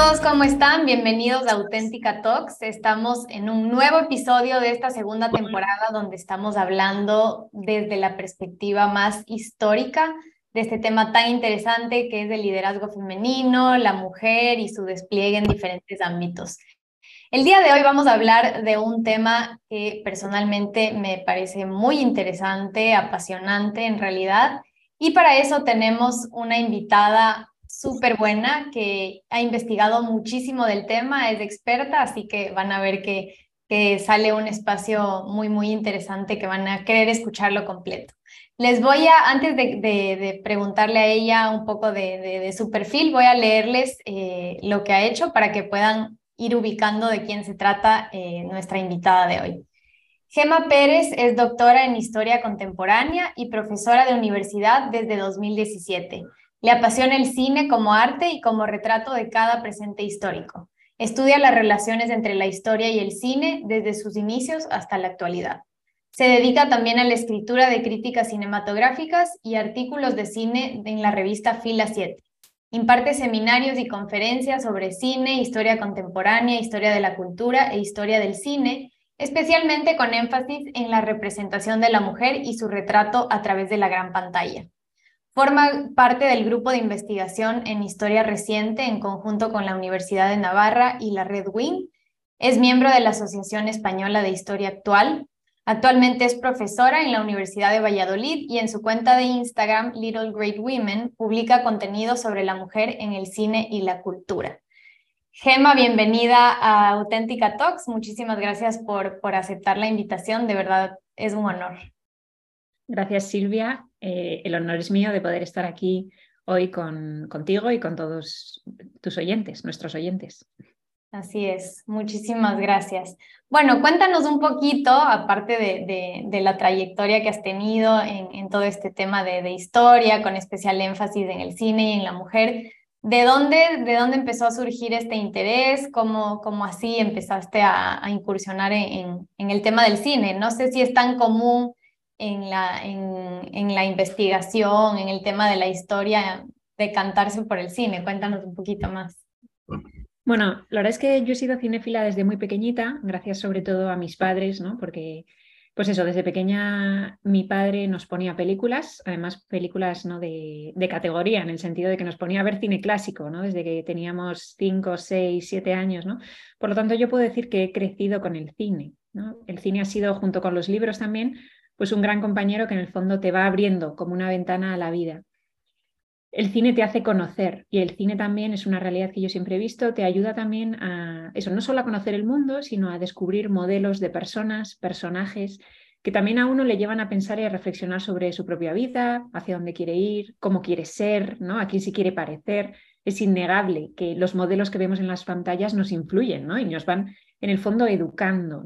todos, ¿cómo están? Bienvenidos a Auténtica Talks. Estamos en un nuevo episodio de esta segunda temporada donde estamos hablando desde la perspectiva más histórica de este tema tan interesante que es el liderazgo femenino, la mujer y su despliegue en diferentes ámbitos. El día de hoy vamos a hablar de un tema que personalmente me parece muy interesante, apasionante en realidad, y para eso tenemos una invitada súper buena, que ha investigado muchísimo del tema, es experta, así que van a ver que, sale un espacio muy, muy interesante que van a querer escucharlo completo. Les voy a, antes de, de, preguntarle a ella un poco de, de su perfil, voy a leerles eh, lo que ha hecho para que puedan ir ubicando de quién se trata eh, nuestra invitada de hoy. Gema Pérez es doctora en Historia Contemporánea y profesora de universidad desde 2017. Le apasiona el cine como arte y como retrato de cada presente histórico. Estudia las relaciones entre la historia y el cine desde sus inicios hasta la actualidad. Se dedica también a la escritura de críticas cinematográficas y artículos de cine en la revista Fila 7. Imparte seminarios y conferencias sobre cine, historia contemporánea, historia de la cultura e historia del cine, especialmente con énfasis en la representación de la mujer y su retrato a través de la gran pantalla. Forma parte del grupo de investigación en historia reciente en conjunto con la Universidad de Navarra y la Red Wing. Es miembro de la Asociación Española de Historia Actual. Actualmente es profesora en la Universidad de Valladolid y en su cuenta de Instagram, Little Great Women, publica contenido sobre la mujer en el cine y la cultura. Gema, bienvenida a Auténtica Talks. Muchísimas gracias por, por aceptar la invitación. De verdad, es un honor. Gracias, Silvia. Eh, el honor es mío de poder estar aquí hoy con, contigo y con todos tus oyentes, nuestros oyentes. Así es, muchísimas gracias. Bueno, cuéntanos un poquito, aparte de, la trayectoria que has tenido en, todo este tema de, historia, con especial énfasis en el cine y en la mujer, ¿de dónde, de dónde empezó a surgir este interés? ¿Cómo, así empezaste a, incursionar en, el tema del cine? No sé si es tan común en la, en, la investigación, en el tema de la historia, de cantarse por el cine. Cuéntanos un poquito más. Bueno, la verdad es que yo he sido cinéfila desde muy pequeñita, gracias sobre todo a mis padres, ¿no? Porque, pues eso, desde pequeña mi padre nos ponía películas, además películas ¿no? de, de categoría, en el sentido de que nos ponía a ver cine clásico, ¿no? Desde que teníamos 5, 6, 7 años, ¿no? Por lo tanto, yo puedo decir que he crecido con el cine, ¿no? El cine ha sido, junto con los libros también, pues un gran compañero que en el fondo te va abriendo como una ventana a la vida. El cine te hace conocer y el cine también es una realidad que yo siempre he visto, te ayuda también a eso, no solo a conocer el mundo, sino a descubrir modelos de personas, personajes que también a uno le llevan a pensar y a reflexionar sobre su propia vida, hacia dónde quiere ir, cómo quiere ser, ¿no? a quién se quiere parecer. Es innegable que los modelos que vemos en las pantallas nos influyen ¿no? y nos van en el fondo educando.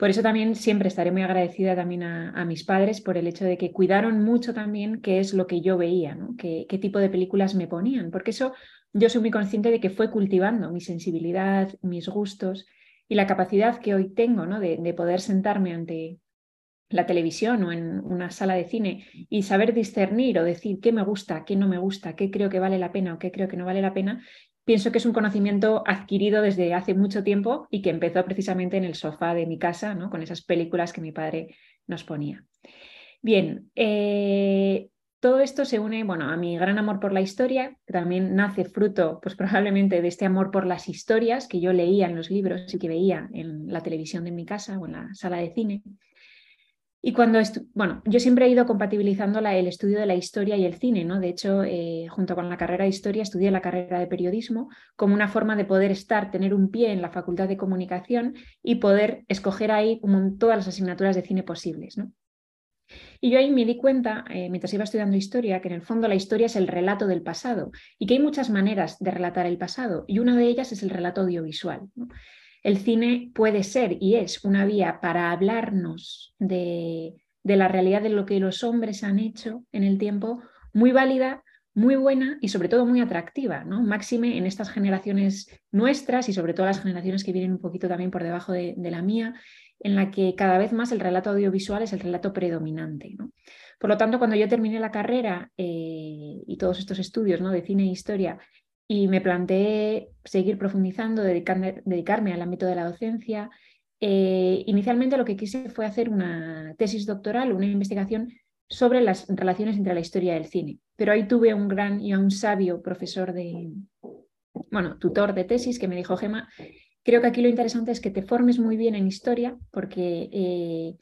Por eso también siempre estaré muy agradecida también a, mis padres por el hecho de que cuidaron mucho también qué es lo que yo veía, ¿no? qué, tipo de películas me ponían, porque eso yo soy muy consciente de que fue cultivando mi sensibilidad, mis gustos y la capacidad que hoy tengo ¿no? de poder sentarme ante la televisión o en una sala de cine y saber discernir o decir qué me gusta, qué no me gusta, qué creo que vale la pena o qué creo que no vale la pena, pienso que es un conocimiento adquirido desde hace mucho tiempo y que empezó precisamente en el sofá de mi casa, ¿no? con esas películas que mi padre nos ponía. Bien, eh, todo esto se une bueno, a mi gran amor por la historia, que también nace fruto pues, probablemente de este amor por las historias que yo leía en los libros y que veía en la televisión de mi casa o en la sala de cine. Y cuando, bueno, yo siempre he ido compatibilizando el estudio de la historia y el cine, ¿no? De hecho, eh, junto con la carrera de historia, estudié la carrera de periodismo como una forma de poder estar, tener un pie en la facultad de comunicación y poder escoger ahí todas las asignaturas de cine posibles, ¿no? Y yo ahí me di cuenta, eh, mientras iba estudiando historia, que en el fondo la historia es el relato del pasado y que hay muchas maneras de relatar el pasado y una de ellas es el relato audiovisual. ¿no? El cine puede ser y es una vía para hablarnos de, la realidad de lo que los hombres han hecho en el tiempo, muy válida, muy buena y sobre todo muy atractiva, ¿no? Máxime en estas generaciones nuestras y sobre todo las generaciones que vienen un poquito también por debajo de, la mía, en la que cada vez más el relato audiovisual es el relato predominante. Por lo tanto, cuando yo terminé la carrera eh, y todos estos estudios ¿no? de cine e historia y me planteé seguir profundizando, dedicarme, dedicarme al ámbito de la docencia. Eh, inicialmente lo que quise fue hacer una tesis doctoral, una investigación sobre las relaciones entre la historia y el cine. Pero ahí tuve un gran y un sabio profesor de, bueno, tutor de tesis que me dijo, Gema, creo que aquí lo interesante es que te formes muy bien en historia porque eh,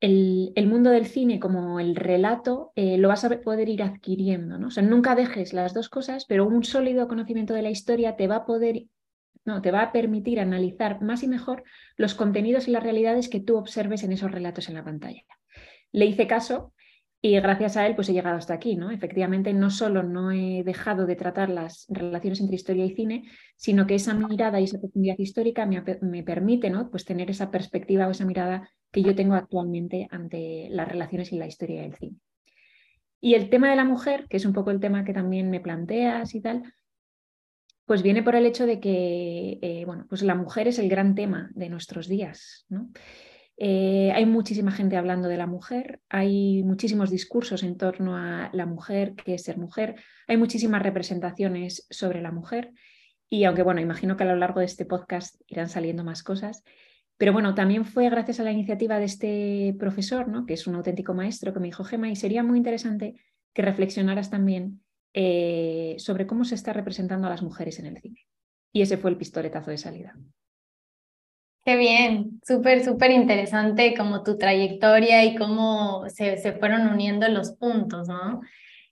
el, mundo del cine como el relato eh, lo vas a poder ir adquiriendo, ¿no? Nunca dejes las dos cosas, pero un sólido conocimiento de la historia te va a poder, no, te va a permitir analizar más y mejor los contenidos y las realidades que tú observes en esos relatos en la pantalla. Le hice caso y gracias a él pues he llegado hasta aquí, ¿no? Efectivamente, no solo no he dejado de tratar las relaciones entre historia y cine, sino que esa mirada y esa profundidad histórica me, me permite, ¿no? Pues tener esa perspectiva o esa mirada que yo tengo actualmente ante las relaciones y la historia del cine. Y el tema de la mujer, que es un poco el tema que también me planteas y tal, pues viene por el hecho de que eh, bueno, pues la mujer es el gran tema de nuestros días. ¿no? Eh, hay muchísima gente hablando de la mujer, hay muchísimos discursos en torno a la mujer, qué es ser mujer, hay muchísimas representaciones sobre la mujer y aunque bueno, imagino que a lo largo de este podcast irán saliendo más cosas, pero bueno, también fue gracias a la iniciativa de este profesor, ¿no? que es un auténtico maestro, que me dijo, Gema, y sería muy interesante que reflexionaras también eh, sobre cómo se está representando a las mujeres en el cine. Y ese fue el pistoletazo de salida. Qué bien, súper, súper interesante como tu trayectoria y cómo se, se fueron uniendo los puntos, ¿no?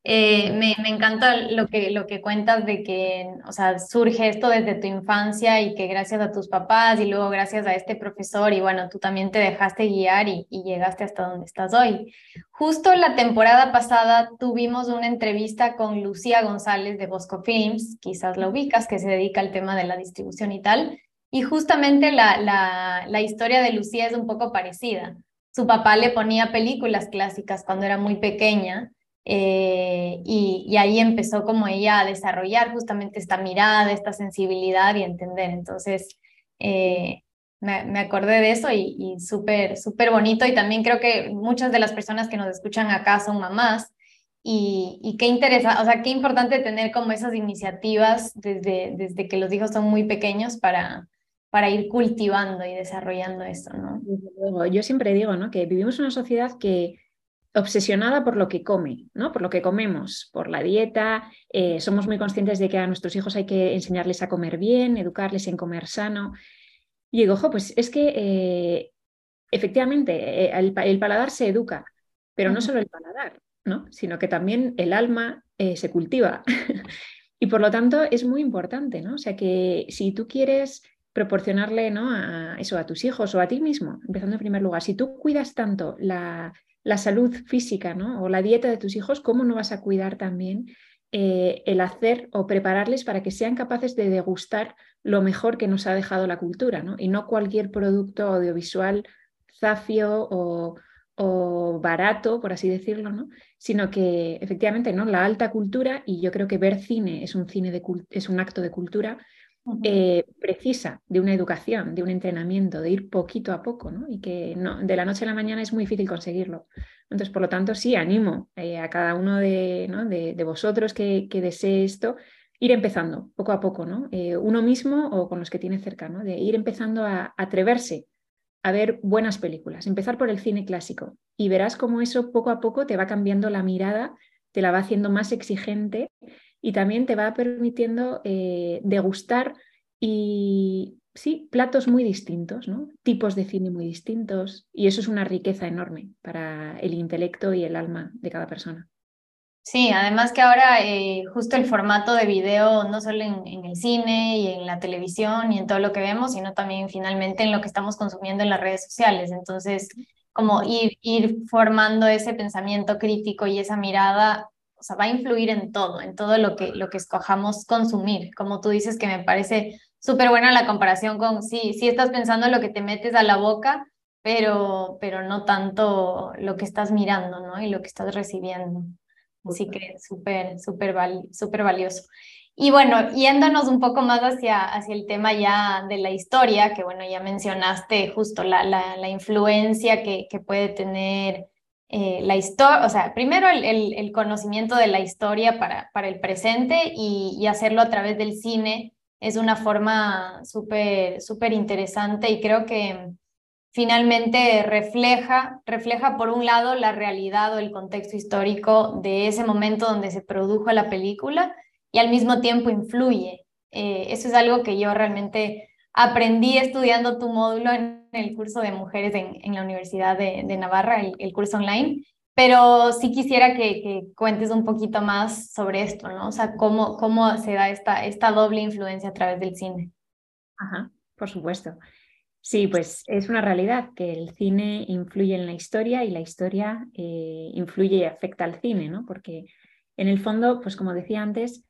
Eh, me, encanta lo que, cuentas de que, o sea, surge esto desde tu infancia y que gracias a tus papás y luego gracias a este profesor y bueno, tú también te dejaste guiar y, llegaste hasta donde estás hoy. Justo la temporada pasada tuvimos una entrevista con Lucía González de Bosco Films, quizás la ubicas, que se dedica al tema de la distribución y tal. Y justamente la historia de Lucía es un poco parecida. Su papá le ponía películas clásicas cuando era muy pequeña eh, y, ahí empezó como ella a desarrollar justamente esta mirada, esta sensibilidad y entender. Entonces, eh, me, acordé de eso y, y súper, súper bonito. Y también creo que muchas de las personas que nos escuchan acá son mamás. Y, y qué interesa, o sea, qué importante tener como esas iniciativas desde, desde que los hijos son muy pequeños para, para ir cultivando y desarrollando esto, ¿no? Yo siempre digo, ¿no? Que vivimos una sociedad que obsesionada por lo que come, ¿no? por lo que comemos, por la dieta. Eh, somos muy conscientes de que a nuestros hijos hay que enseñarles a comer bien, educarles en comer sano. Y digo, ojo, pues es que eh, efectivamente eh, el, paladar se educa, pero no solo el paladar, ¿no? sino que también el alma se cultiva. y por lo tanto es muy importante, ¿no? O sea que si tú quieres proporcionarle ¿no? a eso a tus hijos o a ti mismo, empezando en primer lugar, si tú cuidas tanto la, la salud física ¿no? o la dieta de tus hijos, ¿cómo no vas a cuidar también eh, el hacer o prepararles para que sean capaces de degustar lo mejor que nos ha dejado la cultura ¿no? y no cualquier producto audiovisual zafio o, o barato, por así decirlo, ¿no? sino que efectivamente ¿no? la alta cultura, y yo creo que ver cine es un, cine de es un acto de cultura, eh, precisa de una educación, de un entrenamiento, de ir poquito a poco, ¿no? Y que no, de la noche a la mañana es muy difícil conseguirlo. Entonces, por lo tanto, sí, animo eh, a cada uno de, vosotros que, que, desee esto, ir empezando poco a poco, ¿no? Eh, uno mismo o con los que tiene cerca, ¿no? De ir empezando a atreverse a ver buenas películas, empezar por el cine clásico y verás cómo eso poco a poco te va cambiando la mirada, te la va haciendo más exigente y también te va permitiendo eh, degustar y sí, platos muy distintos, ¿no? tipos de cine muy distintos y eso es una riqueza enorme para el intelecto y el alma de cada persona. Sí, además que ahora eh, justo el formato de video, no solo en, el cine y en la televisión y en todo lo que vemos, sino también finalmente en lo que estamos consumiendo en las redes sociales. Entonces, como ir formando ese pensamiento crítico y esa mirada o sea, va a influir en todo, en todo lo que, lo que escojamos consumir. Como tú dices, que me parece súper buena la comparación con, sí, sí estás pensando en lo que te metes a la boca, pero, pero no tanto lo que estás mirando, ¿no? Y lo que estás recibiendo. Así que súper, súper súper valioso. Y bueno, yéndonos un poco más hacia, hacia el tema ya de la historia, que bueno, ya mencionaste justo la, la, la influencia que, que puede tener eh, la historia, o sea, primero el, el, conocimiento de la historia para, para el presente y, hacerlo a través del cine es una forma súper, súper interesante y creo que finalmente refleja, refleja por un lado la realidad o el contexto histórico de ese momento donde se produjo la película y al mismo tiempo influye. Eh, eso es algo que yo realmente aprendí estudiando tu módulo el curso de mujeres en, la Universidad de, Navarra, el, curso online, pero sí quisiera que, cuentes un poquito más sobre esto, ¿no? O sea, cómo, cómo se da esta, esta doble influencia a través del cine. Ajá, por supuesto. Sí, pues es una realidad que el cine influye en la historia y la historia eh, influye y afecta al cine, ¿no? Porque en el fondo, pues como decía antes,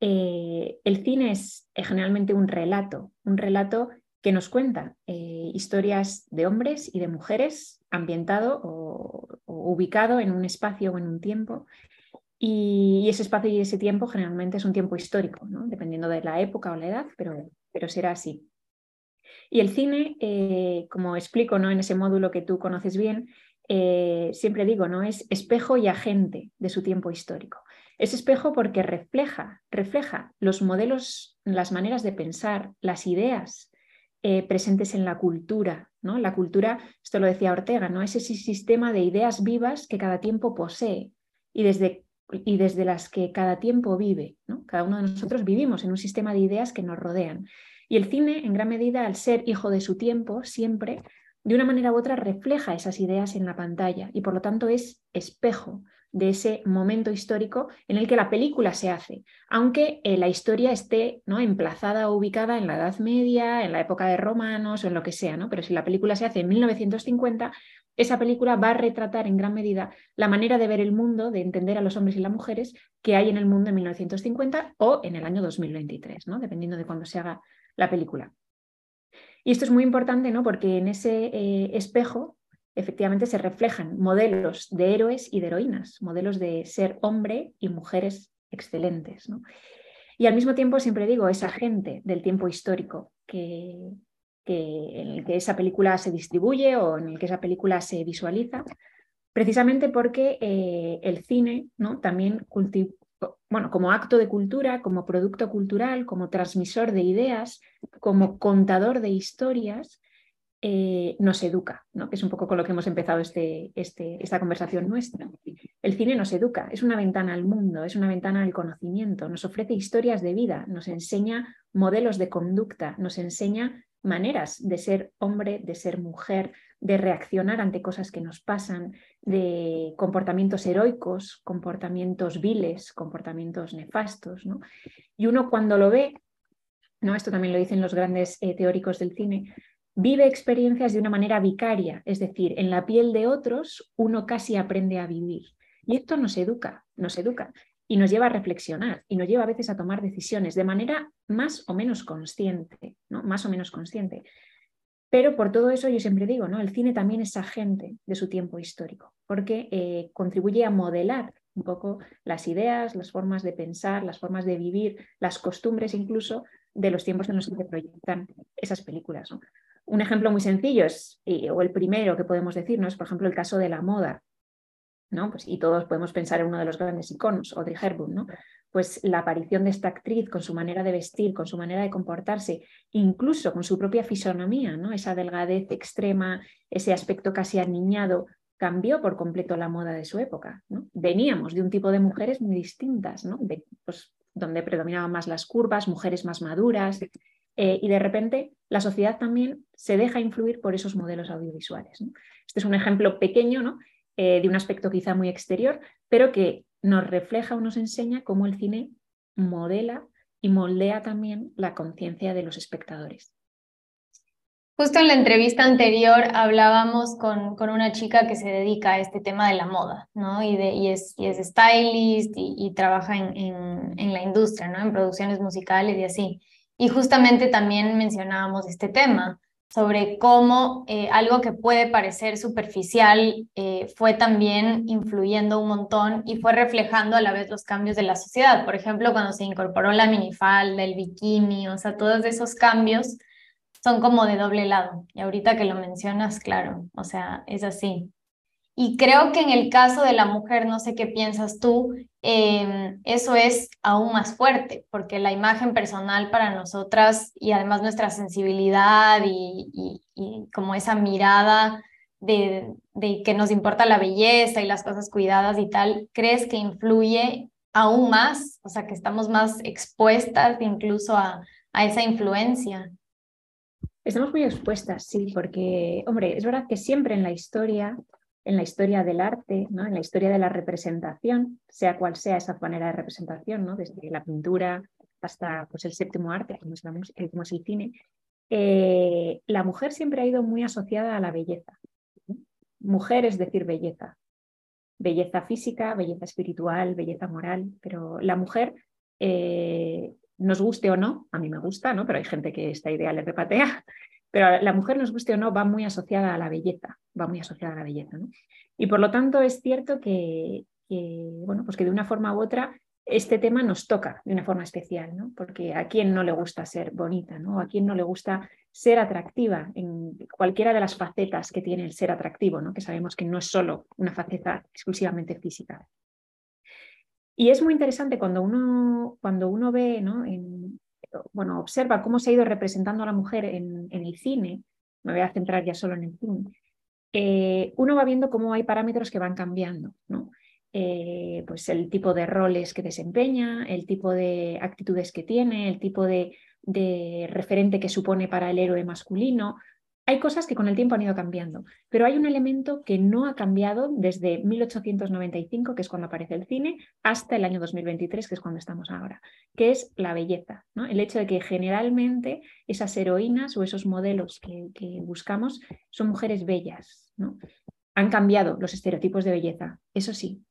eh, el cine es generalmente un relato, un relato que nos cuenta historias de hombres y de mujeres ambientado o, ubicado en un espacio o en un tiempo. Y, ese espacio y ese tiempo generalmente es un tiempo histórico, ¿no? dependiendo de la época o la edad, pero, pero será así. Y el cine, eh, como explico ¿no? en ese módulo que tú conoces bien, eh, siempre digo, ¿no? es espejo y agente de su tiempo histórico. Es espejo porque refleja, refleja los modelos, las maneras de pensar, las ideas eh, presentes en la cultura. ¿no? La cultura, esto lo decía Ortega, ¿no? es ese sistema de ideas vivas que cada tiempo posee y desde, y desde las que cada tiempo vive. ¿no? Cada uno de nosotros vivimos en un sistema de ideas que nos rodean. Y el cine, en gran medida, al ser hijo de su tiempo, siempre, de una manera u otra, refleja esas ideas en la pantalla y por lo tanto es espejo de ese momento histórico en el que la película se hace, aunque eh, la historia esté ¿no? emplazada o ubicada en la Edad Media, en la época de romanos o en lo que sea, ¿no? pero si la película se hace en 1950, esa película va a retratar en gran medida la manera de ver el mundo, de entender a los hombres y las mujeres que hay en el mundo en 1950 o en el año 2023, ¿no? dependiendo de cuándo se haga la película. Y esto es muy importante, ¿no? Porque en ese eh, espejo efectivamente se reflejan modelos de héroes y de heroínas, modelos de ser hombre y mujeres excelentes. Y al mismo tiempo, siempre digo, esa gente del tiempo histórico que, que, en el que esa película se distribuye o en el que esa película se visualiza, precisamente porque eh, el cine ¿no? también bueno, como acto de cultura, como producto cultural, como transmisor de ideas, como contador de historias, eh, nos educa, ¿no? que es un poco con lo que hemos empezado este, este, esta conversación nuestra. El cine nos educa, es una ventana al mundo, es una ventana al conocimiento, nos ofrece historias de vida, nos enseña modelos de conducta, nos enseña maneras de ser hombre, de ser mujer, de reaccionar ante cosas que nos pasan, de comportamientos heroicos, comportamientos viles, comportamientos nefastos. ¿no? Y uno cuando lo ve, ¿no? esto también lo dicen los grandes eh, teóricos del cine, vive experiencias de una manera vicaria, es decir, en la piel de otros uno casi aprende a vivir. Y esto nos educa, nos educa y nos lleva a reflexionar y nos lleva a veces a tomar decisiones de manera más o menos consciente, ¿no? Más o menos consciente. Pero por todo eso yo siempre digo, ¿no? El cine también es agente de su tiempo histórico, porque eh, contribuye a modelar un poco las ideas, las formas de pensar, las formas de vivir, las costumbres incluso de los tiempos en los que se proyectan esas películas. Un ejemplo muy sencillo es, o el primero que podemos decir, ¿no? es por ejemplo el caso de la moda. ¿no? Pues, y todos podemos pensar en uno de los grandes iconos, Audrey Hepburn, ¿no? pues la aparición de esta actriz con su manera de vestir, con su manera de comportarse, incluso con su propia fisonomía, ¿no? esa delgadez extrema, ese aspecto casi aniñado, cambió por completo la moda de su época. ¿no? Veníamos de un tipo de mujeres muy distintas, ¿no? pues, donde predominaban más las curvas, mujeres más maduras, eh, y de repente la sociedad también se deja influir por esos modelos audiovisuales. Este es un ejemplo pequeño ¿no? Eh, de un aspecto quizá muy exterior, pero que nos refleja o nos enseña cómo el cine modela y moldea también la conciencia de los espectadores. Justo en la entrevista anterior hablábamos con, con, una chica que se dedica a este tema de la moda, ¿no? Y, de, y, es, y es stylist y, trabaja en, en, en, la industria, ¿no? En producciones musicales y así. Y justamente también mencionábamos este tema, sobre cómo eh, algo que puede parecer superficial eh, fue también influyendo un montón y fue reflejando a la vez los cambios de la sociedad. Por ejemplo, cuando se incorporó la minifalda, el bikini, o sea, todos esos cambios son como de doble lado. Y ahorita que lo mencionas, claro, o sea, es así. Y creo que en el caso de la mujer, no sé qué piensas tú, em, eso es aún más fuerte, porque la imagen personal para nosotras y además nuestra sensibilidad y, como esa mirada de, de, que nos importa la belleza y las cosas cuidadas y tal, ¿crees que influye aún más? O sea, que estamos más expuestas incluso a, a esa influencia. Estamos muy expuestas, sí, porque, hombre, es verdad que siempre en la historia en la historia del arte, ¿no? en la historia de la representación, sea cual sea esa manera de representación, ¿no? desde la pintura hasta pues, el séptimo arte, como es, el cine, eh, la mujer siempre ha ido muy asociada a la belleza. Mujer es decir belleza. Belleza física, belleza espiritual, belleza moral, pero la mujer, eh, nos guste o no, a mí me gusta, ¿no? pero hay gente que esta idea le repatea, pero la mujer, nos guste o no, va muy asociada a la belleza, va muy asociada a la belleza. ¿no? Y por lo tanto es cierto que, bueno, pues que de una forma u otra este tema nos toca de una forma especial, ¿no? porque a quién no le gusta ser bonita, ¿no? a quién no le gusta ser atractiva en cualquiera de las facetas que tiene el ser atractivo, ¿no? que sabemos que no es solo una faceta exclusivamente física. Y es muy interesante cuando uno, cuando uno ve ¿no? en, bueno, observa cómo se ha ido representando a la mujer en, el cine, me voy a centrar ya solo en el cine, eh, uno va viendo cómo hay parámetros que van cambiando, ¿no? Eh, pues el tipo de roles que desempeña, el tipo de actitudes que tiene, el tipo de, de referente que supone para el héroe masculino, hay cosas que con el tiempo han ido cambiando, pero hay un elemento que no ha cambiado desde 1895, que es cuando aparece el cine, hasta el año 2023, que es cuando estamos ahora, que es la belleza. ¿no? El hecho de que generalmente esas heroínas o esos modelos que, buscamos son mujeres bellas. ¿no? Han cambiado los estereotipos de belleza, eso sí,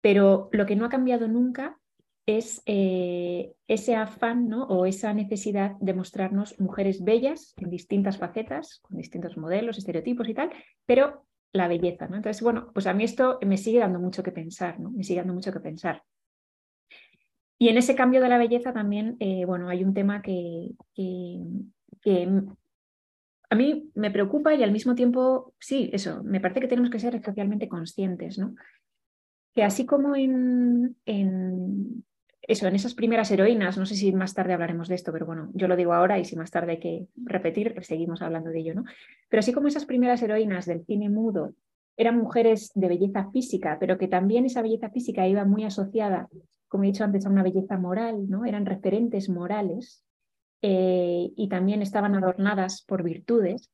pero lo que no ha cambiado nunca es eh, ese afán ¿no? o esa necesidad de mostrarnos mujeres bellas en distintas facetas, con distintos modelos, estereotipos y tal, pero la belleza. ¿no? Entonces, bueno, pues a mí esto me sigue dando mucho que pensar, ¿no? me sigue dando mucho que pensar. Y en ese cambio de la belleza también, eh, bueno, hay un tema que, que, a mí me preocupa y al mismo tiempo, sí, eso, me parece que tenemos que ser especialmente conscientes, ¿no? Que así como en, en, eso, en esas primeras heroínas, no sé si más tarde hablaremos de esto, pero bueno, yo lo digo ahora y si más tarde hay que repetir, seguimos hablando de ello, ¿no? Pero así como esas primeras heroínas del cine mudo eran mujeres de belleza física, pero que también esa belleza física iba muy asociada, como he dicho antes, a una belleza moral, ¿no? Eran referentes morales eh, y también estaban adornadas por virtudes.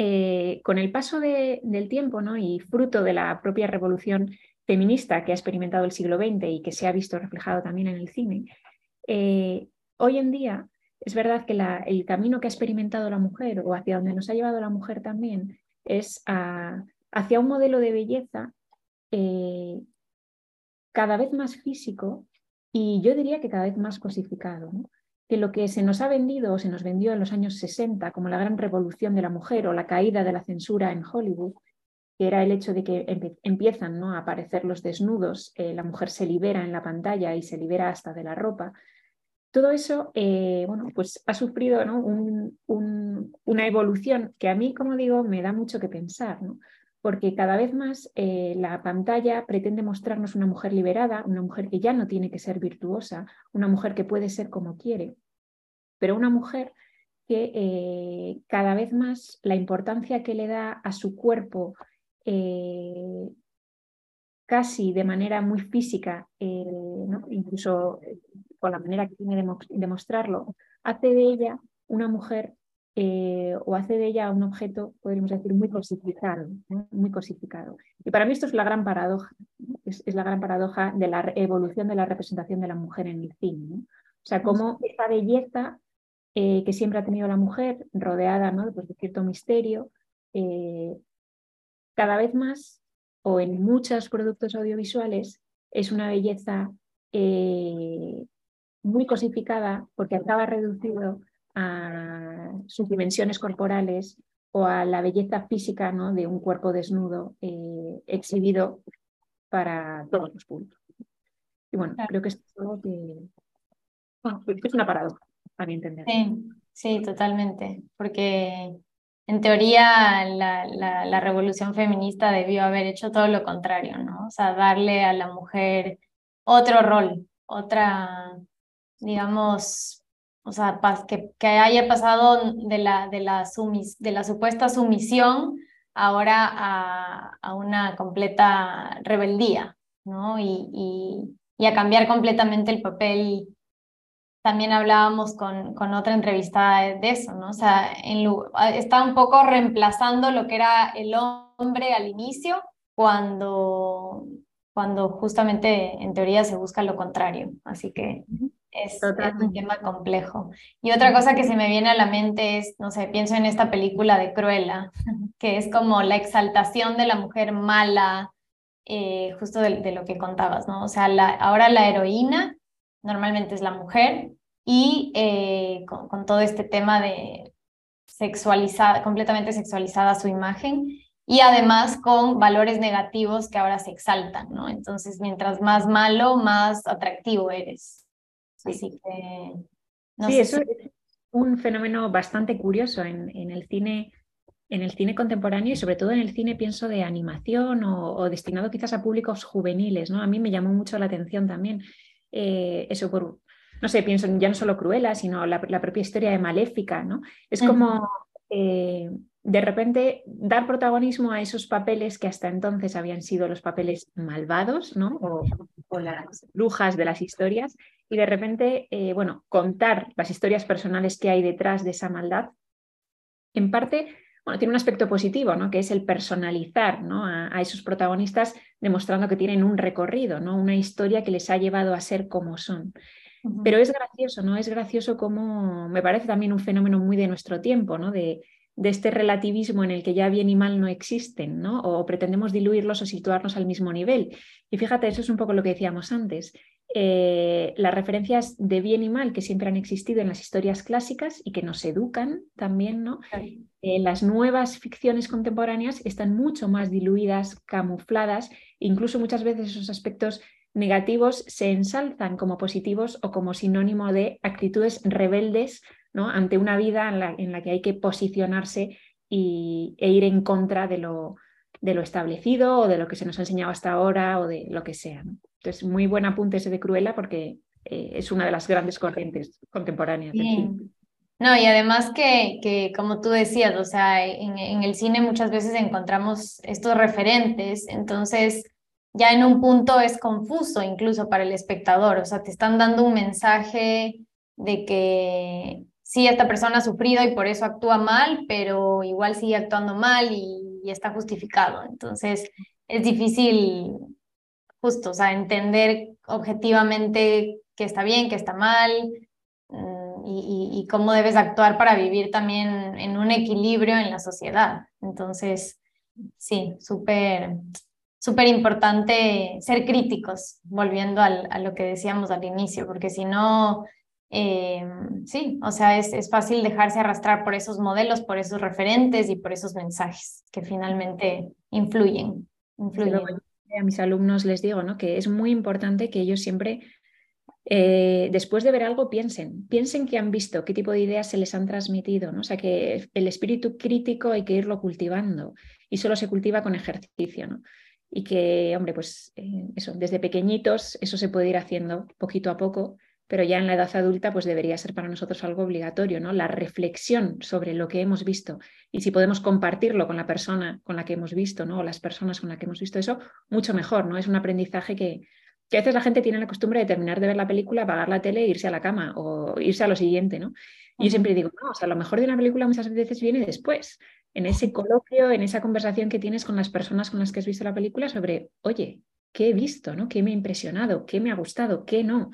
Eh, con el paso del tiempo ¿no? y fruto de la propia revolución feminista que ha experimentado el siglo XX y que se ha visto reflejado también en el cine, eh, hoy en día es verdad que el camino que ha experimentado la mujer o hacia donde nos ha llevado la mujer también es hacia un modelo de belleza eh, cada vez más físico y yo diría que cada vez más cosificado. Que lo que se nos ha vendido o se nos vendió en los años 60 como la gran revolución de la mujer o la caída de la censura en Hollywood, que era el hecho de que empiezan ¿no? a aparecer los desnudos, eh, la mujer se libera en la pantalla y se libera hasta de la ropa. Todo eso eh, bueno, pues ha sufrido ¿no? una evolución que a mí, como digo, me da mucho que pensar, ¿no? porque cada vez más eh, la pantalla pretende mostrarnos una mujer liberada, una mujer que ya no tiene que ser virtuosa, una mujer que puede ser como quiere, pero una mujer que cada vez más la importancia que le da a su cuerpo eh, casi de manera muy física, eh, incluso eh, con la manera que tiene de mostrarlo, hace de ella una mujer o hace de ella un objeto, podríamos decir, muy cosificado, muy cosificado. Y para mí esto es la gran paradoja, es, la gran paradoja de la evolución de la representación de la mujer en el cine. O sea, cómo esa belleza que siempre ha tenido la mujer, rodeada ¿no? pues, de cierto misterio, cada vez más, o en muchos productos audiovisuales, es una belleza eh, muy cosificada porque acaba reducido a sus dimensiones corporales o a la belleza física ¿no? de un cuerpo desnudo eh, exhibido para todos los públicos. Y bueno, creo que es algo que, es una paradoja, para mi entender. Sí, sí, totalmente, porque en teoría la, la, revolución feminista debió haber hecho todo lo contrario, ¿no? O sea, darle a la mujer otro rol, otra, digamos, o sea, que, que haya pasado de la, de, la sumis, de la supuesta sumisión ahora a, a una completa rebeldía, ¿no? Y, y, y a cambiar completamente el papel también hablábamos con, con otra entrevistada de eso, ¿no? O sea, en, está un poco reemplazando lo que era el hombre al inicio cuando, cuando justamente en teoría se busca lo contrario. Así que es, es, un tema complejo. Y otra cosa que se me viene a la mente es, no sé, pienso en esta película de Cruella, que es como la exaltación de la mujer mala, eh, justo de, de, lo que contabas, ¿no? O sea, la, ahora la heroína normalmente es la mujer y eh, con, todo este tema de sexualizada, completamente sexualizada su imagen y además con valores negativos que ahora se exaltan, ¿no? Entonces, mientras más malo, más atractivo eres. Así que... sí, eso es un fenómeno bastante curioso en, en, el cine en el cine contemporáneo y sobre todo en el cine pienso de animación o, o destinado quizás a públicos juveniles, ¿no? A mí me llamó mucho la atención también eh, eso por, no sé, pienso ya no solo Cruella, sino la, propia historia de Maléfica, ¿no? Es como eh, de repente dar protagonismo a esos papeles que hasta entonces habían sido los papeles malvados, ¿no? O, las brujas de las historias, y de repente, eh, bueno, contar las historias personales que hay detrás de esa maldad, en parte bueno, tiene un aspecto positivo, ¿no? que es el personalizar ¿no? a, esos protagonistas, demostrando que tienen un recorrido, ¿no? una historia que les ha llevado a ser como son. Pero es gracioso, ¿no? Es gracioso como me parece también un fenómeno muy de nuestro tiempo, ¿no? De, de este relativismo en el que ya bien y mal no existen, ¿no? O pretendemos diluirlos o situarnos al mismo nivel. Y fíjate, eso es un poco lo que decíamos antes. Eh, las referencias de bien y mal que siempre han existido en las historias clásicas y que nos educan también, ¿no? Eh, las nuevas ficciones contemporáneas están mucho más diluidas, camufladas, incluso muchas veces esos aspectos negativos se ensalzan como positivos o como sinónimo de actitudes rebeldes ¿no? ante una vida en la, en la, que hay que posicionarse y, e ir en contra de lo, de lo establecido o de lo que se nos ha enseñado hasta ahora o de lo que sea. Entonces, muy buen apunte ese de Cruella porque eh, es una de las grandes corrientes contemporáneas. No, y además que, que, como tú decías, o sea, en, en el cine muchas veces encontramos estos referentes, entonces ya en un punto es confuso incluso para el espectador, o sea, te están dando un mensaje de que sí, esta persona ha sufrido y por eso actúa mal, pero igual sigue actuando mal y, está justificado. Entonces, es difícil justo, o sea, entender objetivamente qué está bien, qué está mal mm, y, y, cómo debes actuar para vivir también en un equilibrio en la sociedad. Entonces, sí, súper súper importante ser críticos, volviendo al, a lo que decíamos al inicio, porque si no, eh, sí, o sea, es, es fácil dejarse arrastrar por esos modelos, por esos referentes y por esos mensajes que finalmente influyen. influyen. A mis alumnos les digo ¿no? que es muy importante que ellos siempre eh, después de ver algo, piensen, piensen qué han visto, qué tipo de ideas se les han transmitido, ¿no? O sea, que el espíritu crítico hay que irlo cultivando y solo se cultiva con ejercicio, ¿no? y que, hombre, pues eh, eso, desde pequeñitos eso se puede ir haciendo poquito a poco, pero ya en la edad adulta pues debería ser para nosotros algo obligatorio, ¿no? La reflexión sobre lo que hemos visto y si podemos compartirlo con la persona con la que hemos visto, ¿no? O las personas con las que hemos visto eso, mucho mejor, ¿no? Es un aprendizaje que, que a veces la gente tiene la costumbre de terminar de ver la película, apagar la tele e irse a la cama o irse a lo siguiente, ¿no? Y yo siempre digo, no, o sea, lo mejor de una película muchas veces viene después en ese coloquio, en esa conversación que tienes con las personas con las que has visto la película sobre, oye, ¿qué he visto? ¿no? ¿Qué me ha impresionado? ¿Qué me ha gustado? ¿Qué no?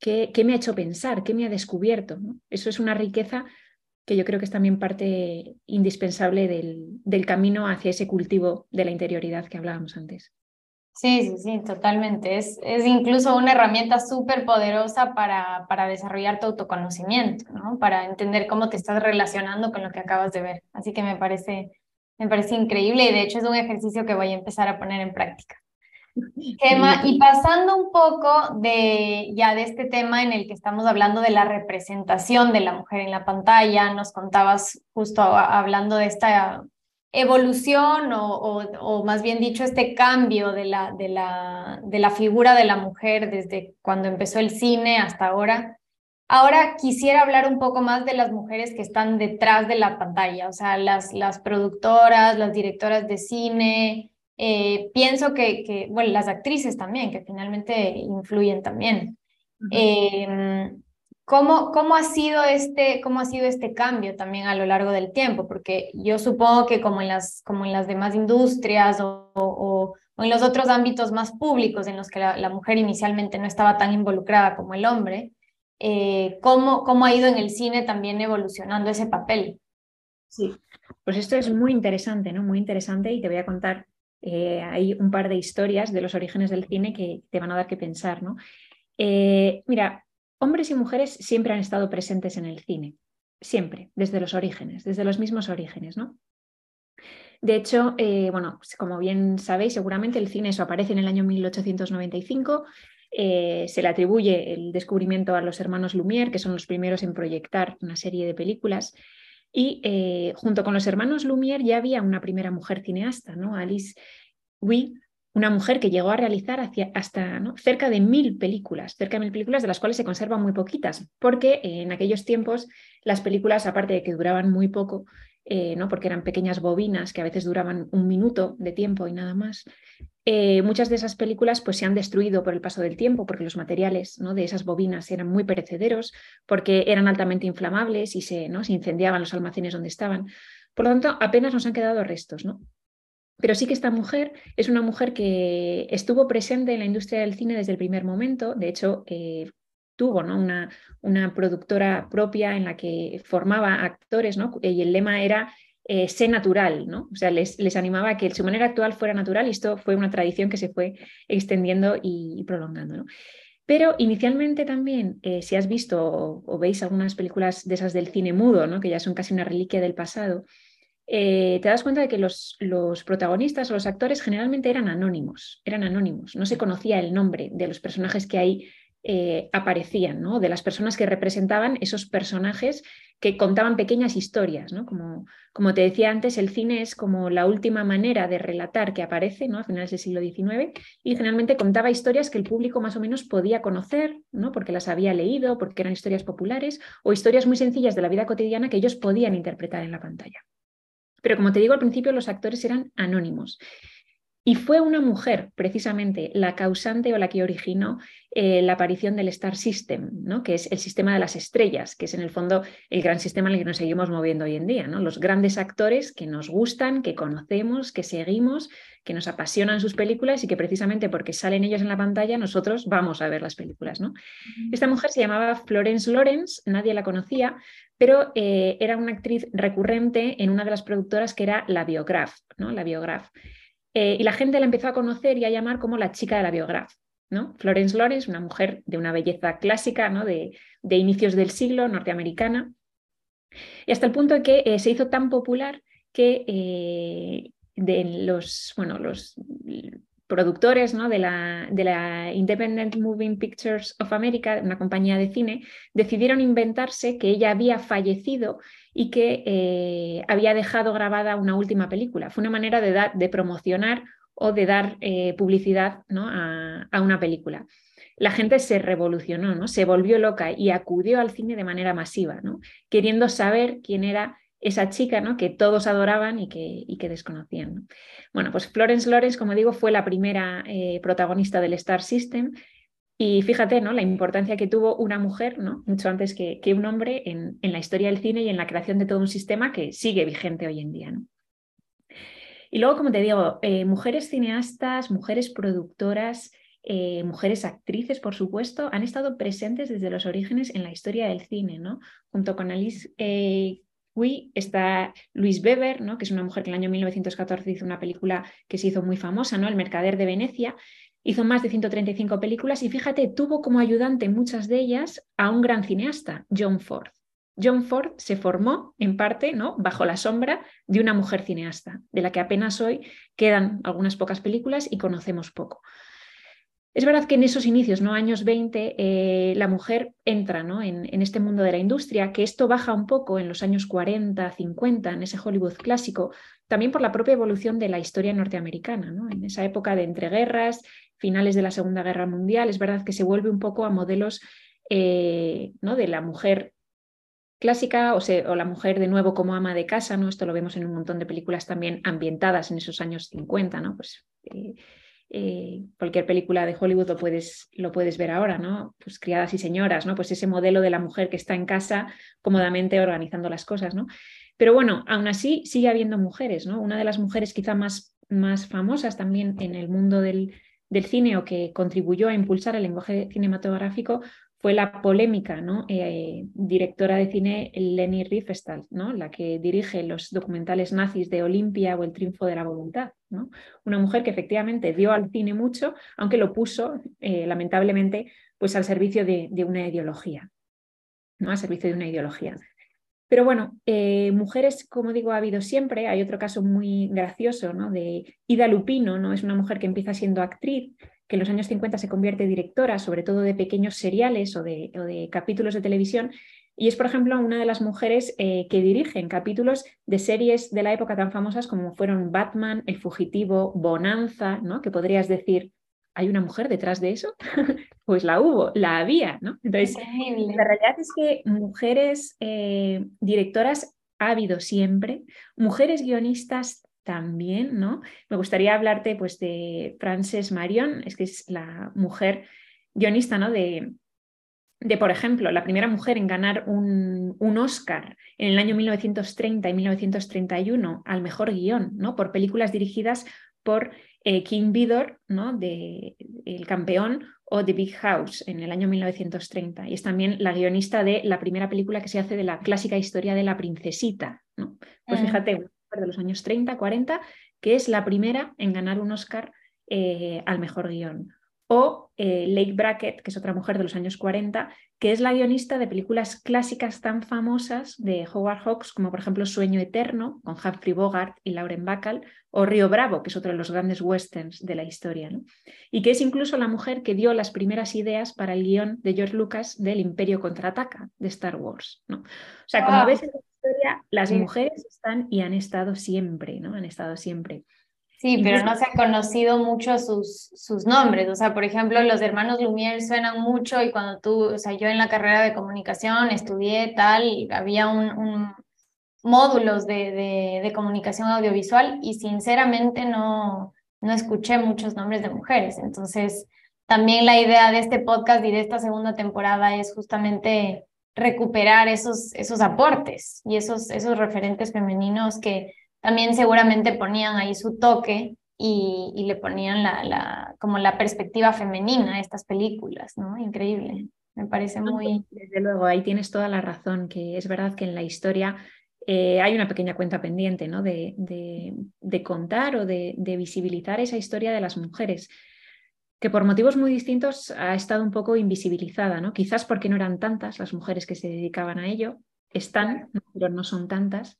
¿Qué, me ha hecho pensar? ¿Qué me ha descubierto? Eso es una riqueza que yo creo que es también parte indispensable del, camino hacia ese cultivo de la interioridad que hablábamos antes. Sí, sí, sí, totalmente. Es, es incluso una herramienta súper poderosa para, para desarrollar tu autoconocimiento, ¿no? Para entender cómo te estás relacionando con lo que acabas de ver. Así que me parece, me parece increíble y de hecho es un ejercicio que voy a empezar a poner en práctica. Y pasando un poco de ya de este tema en el que estamos hablando de la representación de la mujer en la pantalla, nos contabas justo hablando de esta evolución o, o, más bien dicho este cambio de la, de, la, de la figura de la mujer desde cuando empezó el cine hasta ahora. Ahora quisiera hablar un poco más de las mujeres que están detrás de la pantalla, o sea, las, las productoras, las directoras de cine. Eh, pienso que, que, bueno, las actrices también, que finalmente influyen también. Em, ¿cómo, ¿Cómo ha sido este, cómo ha sido este cambio también a lo largo del tiempo? Porque yo supongo que como en las, como en las demás industrias o, o, o en los otros ámbitos más públicos en los que la, la mujer inicialmente no estaba tan involucrada como el hombre, eh, cómo, cómo ha ido en el cine también evolucionando ese papel. Sí, pues esto es muy interesante, ¿no? Muy interesante y te voy a contar, eh, hay un par de historias de los orígenes del cine que te van a dar que pensar, ¿no? Eh, mira, hombres y mujeres siempre han estado presentes en el cine, siempre, desde los orígenes, desde los mismos orígenes, ¿no? De hecho, bueno, pues como bien sabéis, seguramente el cine eso aparece en el año 1895 eh, se le atribuye el descubrimiento a los hermanos Lumière, que son los primeros en proyectar una serie de películas. Y eh, junto con los hermanos Lumière ya había una primera mujer cineasta, ¿no? Alice Guy, una mujer que llegó a realizar hasta cerca de mil películas, cerca de mil películas de las cuales se conservan muy poquitas, porque en aquellos tiempos las películas, aparte de que duraban muy poco, eh, ¿no? porque eran pequeñas bobinas que a veces duraban un minuto de tiempo y nada más. Eh, muchas de esas películas pues, se han destruido por el paso del tiempo porque los materiales ¿no? de esas bobinas eran muy perecederos, porque eran altamente inflamables y se, ¿no? se incendiaban los almacenes donde estaban. Por lo tanto, apenas nos han quedado restos. ¿no? Pero sí que esta mujer es una mujer que estuvo presente en la industria del cine desde el primer momento. De hecho, eh, tuvo ¿no? una, productora propia en la que formaba actores y el lema era eh, sé natural, ¿no? O sea, les, animaba a que su manera actual fuera natural y esto fue una tradición que se fue extendiendo y, prolongando. Pero inicialmente también, eh, si has visto o, veis algunas películas de esas del cine mudo, que ya son casi una reliquia del pasado, eh, te das cuenta de que los, los, protagonistas o los actores generalmente eran anónimos, eran anónimos, no se conocía el nombre de los personajes que ahí eh, aparecían, ¿no? de las personas que representaban esos personajes que contaban pequeñas historias. ¿no? Como, como, te decía antes, el cine es como la última manera de relatar que aparece ¿no? a finales del siglo XIX y generalmente contaba historias que el público más o menos podía conocer, ¿no? porque las había leído, porque eran historias populares o historias muy sencillas de la vida cotidiana que ellos podían interpretar en la pantalla. Pero como te digo al principio, los actores eran anónimos. Y fue una mujer, precisamente, la causante o la que originó eh, la aparición del Star System, ¿no? que es el sistema de las estrellas, que es en el fondo el gran sistema en el que nos seguimos moviendo hoy en día. ¿no? Los grandes actores que nos gustan, que conocemos, que seguimos, que nos apasionan sus películas y que precisamente porque salen ellos en la pantalla, nosotros vamos a ver las películas. ¿no? Esta mujer se llamaba Florence Lawrence, nadie la conocía, pero eh, era una actriz recurrente en una de las productoras que era la Biograph. ¿no? La Biograph. Eh, y la gente la empezó a conocer y a llamar como la chica de la biografía. ¿no? Florence Lawrence, una mujer de una belleza clásica ¿no? de, inicios del siglo, norteamericana. Y hasta el punto de que eh, se hizo tan popular que eh, de los, bueno, los productores de, la, de, la, Independent Moving Pictures of America, una compañía de cine, decidieron inventarse que ella había fallecido y que eh, había dejado grabada una última película. Fue una manera de, de promocionar o de dar eh, publicidad a, una película. La gente se revolucionó, se volvió loca y acudió al cine de manera masiva, queriendo saber quién era esa chica ¿no? que todos adoraban y que, desconocían. Bueno, pues Florence Lawrence, como digo, fue la primera eh, protagonista del Star System y fíjate, ¿no? La importancia que tuvo una mujer, ¿no? Mucho antes que, un hombre en, la historia del cine y en la creación de todo un sistema que sigue vigente hoy en día, ¿no? Y luego, como te digo, eh, mujeres cineastas, mujeres productoras, eh, mujeres actrices, por supuesto, han estado presentes desde los orígenes en la historia del cine, ¿no? Junto con Alice está Louise Weber, ¿no? que es una mujer que en el año 1914 hizo una película que se hizo muy famosa, ¿no? El Mercader de Venecia, Hizo más de 135 películas y fíjate, tuvo como ayudante muchas de ellas a un gran cineasta, John Ford. John Ford se formó en parte ¿no? bajo la sombra de una mujer cineasta, de la que apenas hoy quedan algunas pocas películas y conocemos poco. Es verdad que en esos inicios, ¿no? años 20, eh, la mujer entra ¿no? en, este mundo de la industria, que esto baja un poco en los años 40, 50, en ese Hollywood clásico, también por la propia evolución de la historia norteamericana. ¿no? En esa época de entreguerras, finales de la Segunda Guerra Mundial, es verdad que se vuelve un poco a modelos eh, ¿no? de la mujer clásica o, o, la mujer de nuevo como ama de casa, ¿no? Esto lo vemos en un montón de películas también ambientadas en esos años 50, ¿no? Pues eh, eh, cualquier película de Hollywood lo puedes, lo puedes ver ahora, ¿no? Pues criadas y señoras, ¿no? Pues ese modelo de la mujer que está en casa cómodamente organizando las cosas, ¿no? Pero bueno, aún así sigue habiendo mujeres, ¿no? Una de las mujeres quizá más, más famosas también en el mundo del, del cine o que contribuyó a impulsar el lenguaje cinematográfico fue la polémica ¿no? Eh, directora de cine Leni Riefenstahl, ¿no? la que dirige los documentales nazis de Olimpia o El triunfo de la voluntad. ¿no? Una mujer que efectivamente dio al cine mucho, aunque lo puso, eh, lamentablemente, pues al servicio de, una ideología. ¿no? Al servicio de una ideología. Pero bueno, eh, mujeres, como digo, ha habido siempre. Hay otro caso muy gracioso ¿no? de Ida Lupino, ¿no? es una mujer que empieza siendo actriz que en los años 50 se convierte directora, sobre todo de pequeños seriales o de, capítulos de televisión, y es, por ejemplo, una de las mujeres eh, que dirigen capítulos de series de la época tan famosas como fueron Batman, El Fugitivo, Bonanza, ¿no? Que podrías decir, ¿hay una mujer detrás de eso? pues la hubo, la había, ¿no? Entonces, la realidad es que mujeres eh, directoras ha habido siempre, mujeres guionistas también, ¿no? Me gustaría hablarte pues de Frances Marion, es que es la mujer guionista, ¿no? De, de, por ejemplo, la primera mujer en ganar un, un, Oscar en el año 1930 y 1931 al mejor guion, ¿no? Por películas dirigidas por eh, King Vidor, ¿no? De El Campeón o The Big House en el año 1930. Y es también la guionista de la primera película que se hace de la clásica historia de la princesita, ¿no? Pues mm. fíjate, de los años 30, 40, que es la primera en ganar un Oscar eh, al mejor guion. O eh, Lake Brackett, que es otra mujer de los años 40, que es la guionista de películas clásicas tan famosas de Howard Hawks, como por ejemplo Sueño Eterno, con Humphrey Bogart y Lauren Bacall, o Río Bravo, que es otro de los grandes westerns de la historia. Y que es incluso la mujer que dio las primeras ideas para el guion de George Lucas del Imperio Contraataca de Star Wars. ¿no? O sea, como ves historia, las mujeres están y han estado siempre, ¿no? Han estado siempre. Sí, pero no se han conocido mucho sus, sus nombres. O sea, por ejemplo, los hermanos Lumière suenan mucho y cuando tú, o sea, yo en la carrera de comunicación estudié tal, había un, un módulos de, de, de, comunicación audiovisual y sinceramente no, no escuché muchos nombres de mujeres. Entonces, también la idea de este podcast y de esta segunda temporada es justamente recuperar esos, esos aportes y esos, esos referentes femeninos que también seguramente ponían ahí su toque y, y le ponían la, la, como la perspectiva femenina a estas películas, ¿no? Increíble. Me parece muy... Desde luego, ahí tienes toda la razón, que es verdad que en la historia eh, hay una pequeña cuenta pendiente ¿no? de, de, de contar o de, de, visibilizar esa historia de las mujeres que por motivos muy distintos ha estado un poco invisibilizada, ¿no? Quizás porque no eran tantas las mujeres que se dedicaban a ello, están, pero no son tantas,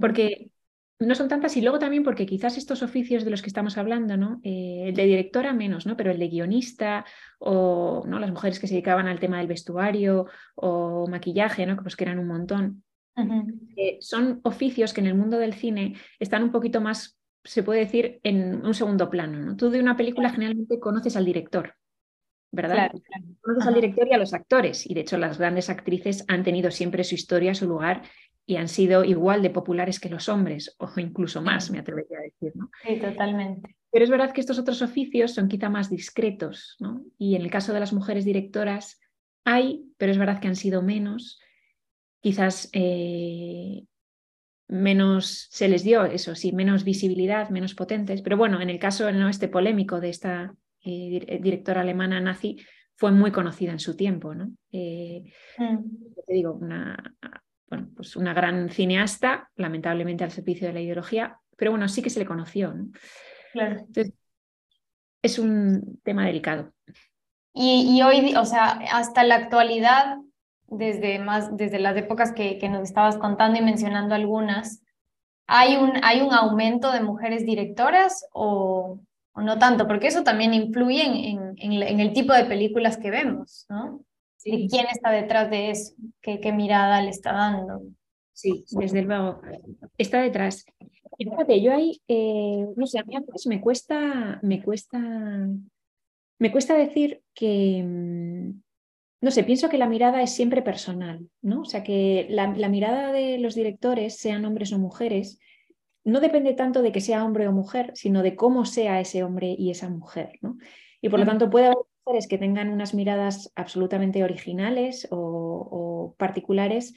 porque no son tantas y luego también porque quizás estos oficios de los que estamos hablando, ¿no? Eh, el de directora menos, ¿no? Pero el de guionista o ¿no? las mujeres que se dedicaban al tema del vestuario o maquillaje, ¿no? Pues que eran un montón. Eh, son oficios que en el mundo del cine están un poquito más se puede decir, en un segundo plano. ¿no? Tú de una película generalmente conoces al director, ¿verdad? Conoces al director y a los actores, y de hecho las grandes actrices han tenido siempre su historia, su lugar, y han sido igual de populares que los hombres, o incluso más, me atrevería a decir. ¿no? Sí, totalmente. Pero es verdad que estos otros oficios son quizá más discretos, ¿no? Y en el caso de las mujeres directoras hay, pero es verdad que han sido menos. Quizás eh, menos se les dio, eso sí, menos visibilidad, menos potentes. Pero bueno, en el caso ¿no? este polémico de esta eh, eh, directora alemana nazi, fue muy conocida en su tiempo, ¿no? Eh, mm. Te digo, una, bueno, pues una gran cineasta, lamentablemente al servicio de la ideología, pero bueno, sí que se le conoció, ¿no? Claro. Entonces, es un tema delicado. Y, y hoy, o sea, hasta la actualidad, desde, más, desde las épocas que, que nos estabas contando y mencionando algunas, ¿hay un, ¿hay un aumento de mujeres directoras o, o no tanto, porque eso también influye en, en, el tipo de películas que vemos, ¿no? Sí. quién está detrás de eso, qué, qué mirada le está dando. Sí, desde luego, está detrás. Y fíjate, yo ahí, eh, no sé, a mí a veces me cuesta, me cuesta, me cuesta decir que, mm, no sé, pienso que la mirada es siempre personal, ¿no? O sea, que la, mirada de los directores, sean hombres o mujeres, no depende tanto de que sea hombre o mujer, sino de cómo sea ese hombre y esa mujer, ¿no? Y por lo tanto puede haber mujeres que tengan unas miradas absolutamente originales o, particulares,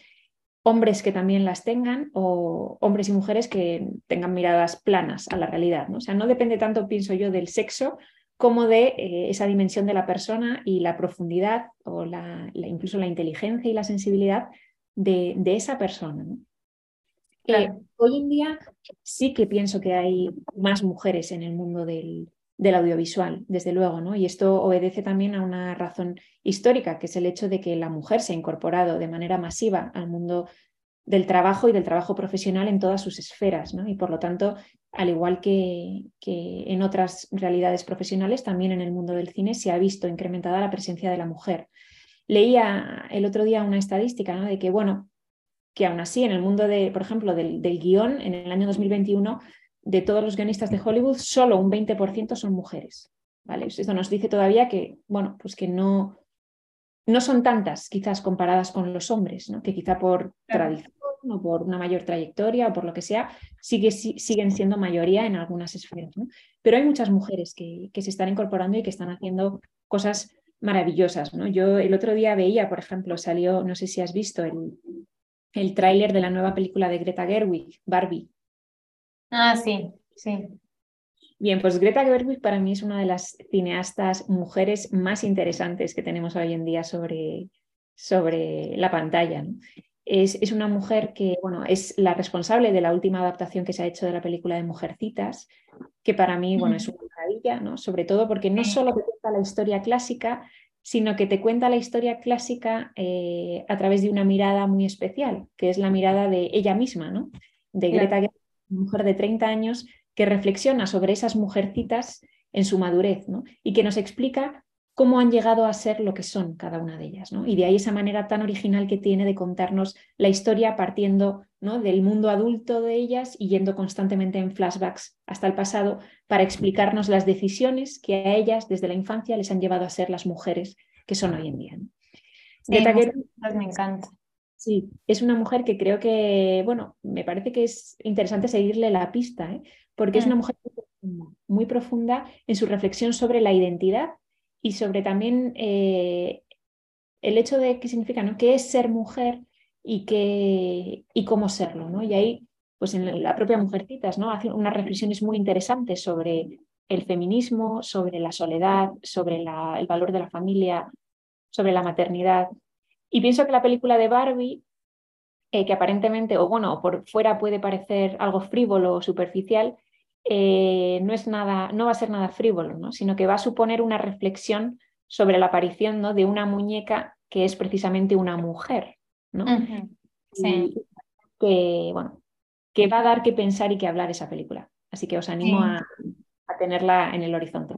hombres que también las tengan o hombres y mujeres que tengan miradas planas a la realidad, ¿no? O sea, no depende tanto, pienso yo, del sexo como de eh, esa dimensión de la persona y la profundidad o la, incluso la inteligencia y la sensibilidad de, esa persona. hoy en día sí que pienso que hay más mujeres en el mundo del, audiovisual, desde luego, ¿no? Y esto obedece también a una razón histórica, que es el hecho de que la mujer se ha incorporado de manera masiva al mundo del trabajo y del trabajo profesional en todas sus esferas, ¿no? Y por lo tanto, al igual que, que, en otras realidades profesionales, también en el mundo del cine se ha visto incrementada la presencia de la mujer. Leía el otro día una estadística ¿no? de que, bueno, que aún así en el mundo, de, por ejemplo, del, del guion, en el año 2021, de todos los guionistas de Hollywood, solo un 20% son mujeres. ¿vale? Esto nos dice todavía que, bueno, pues que no, no son tantas quizás comparadas con los hombres, ¿no? que quizá por tradición o por una mayor trayectoria o por lo que sea, sigue, siguen siendo mayoría en algunas esferas. Pero hay muchas mujeres que, que, se están incorporando y que están haciendo cosas maravillosas. ¿no? Yo el otro día veía, por ejemplo, salió, no sé si has visto el, el tráiler de la nueva película de Greta Gerwig, Barbie. Ah, sí, sí. Bien, pues Greta Gerwig para mí es una de las cineastas mujeres más interesantes que tenemos hoy en día sobre, sobre la pantalla. Es, una mujer que bueno, es la responsable de la última adaptación que se ha hecho de la película de Mujercitas, que para mí bueno, es una maravilla, ¿no? sobre todo porque no solo te cuenta la historia clásica, sino que te cuenta la historia clásica eh, a través de una mirada muy especial, que es la mirada de ella misma, ¿no? de Greta Gerwig, una mujer de 30 años que reflexiona sobre esas mujercitas en su madurez ¿no? y que nos explica cómo han llegado a ser lo que son cada una de ellas. ¿no? Y de ahí esa manera tan original que tiene de contarnos la historia partiendo ¿no? del mundo adulto de ellas y yendo constantemente en flashbacks hasta el pasado para explicarnos las decisiones que a ellas desde la infancia les han llevado a ser las mujeres que son hoy en día. me encanta. Sí, es una mujer que creo que, bueno, me parece que es interesante seguirle la pista, ¿eh? porque es una mm. mujer muy profunda en su reflexión sobre la identidad y sobre también eh, el hecho de qué significa, qué es ser mujer y, qué, y cómo serlo. ¿no? Y ahí, pues en la propia Mujercitas, ¿no? hace unas reflexiones muy interesantes sobre el feminismo, sobre la soledad, sobre el valor de la familia, sobre la maternidad. Y pienso que la película de Barbie, eh, que aparentemente, o bueno, por fuera puede parecer algo frívolo o superficial, eh, no, es nada, no va a ser nada frívolo, ¿no? sino que va a suponer una reflexión sobre la aparición ¿no? de una muñeca que es precisamente una mujer. ¿no? que, bueno, que va a dar que pensar y que hablar esa película. Así que os animo a, tenerla en el horizonte.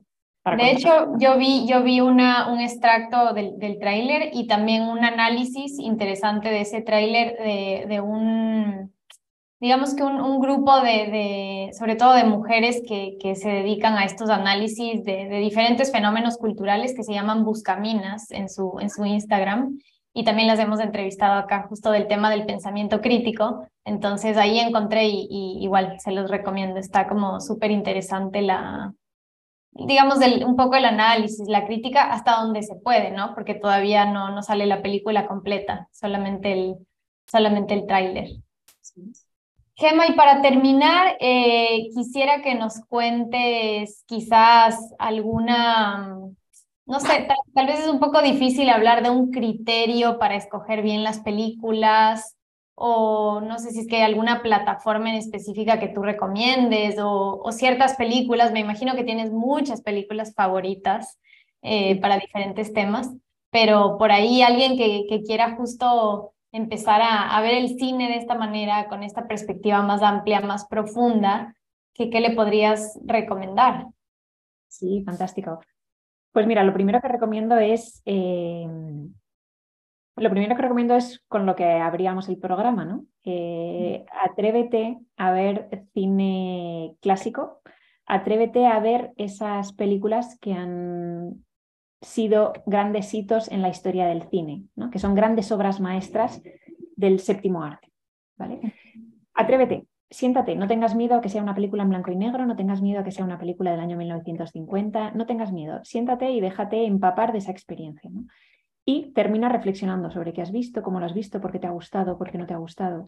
De hecho, yo vi, yo vi una, un extracto del, del tráiler y también un análisis interesante de ese tráiler de, de un digamos que un, grupo de, sobre todo de mujeres que, que, se dedican a estos análisis de, diferentes fenómenos culturales que se llaman Buscaminas en su, en su Instagram. Y también las hemos entrevistado acá justo del tema del pensamiento crítico. Entonces ahí encontré y, igual se los recomiendo. Está como súper interesante la, digamos, un poco el análisis, la crítica hasta donde se puede, ¿no? Porque todavía no, no sale la película completa, solamente el, solamente el tráiler. Gemma, y para terminar, eh, quisiera que nos cuentes quizás alguna, no sé, tal, vez es un poco difícil hablar de un criterio para escoger bien las películas, o no sé si es que hay alguna plataforma en específica que tú recomiendes, o, ciertas películas, me imagino que tienes muchas películas favoritas eh, para diferentes temas, pero por ahí alguien que, que quiera justo empezar a, ver el cine de esta manera, con esta perspectiva más amplia, más profunda, ¿qué, qué le podrías recomendar? Sí, fantástico. Pues mira, lo primero que recomiendo es eh, lo primero que recomiendo es con lo que abríamos el programa, ¿no? Eh, atrévete a ver cine clásico, atrévete a ver esas películas que han sido grandes hitos en la historia del cine, ¿no? que son grandes obras maestras del séptimo arte. ¿vale? Atrévete, siéntate, no tengas miedo a que sea una película en blanco y negro, no tengas miedo a que sea una película del año 1950, no tengas miedo, siéntate y déjate empapar de esa experiencia. ¿no? Y termina reflexionando sobre qué has visto, cómo lo has visto, por qué te ha gustado, por qué no te ha gustado.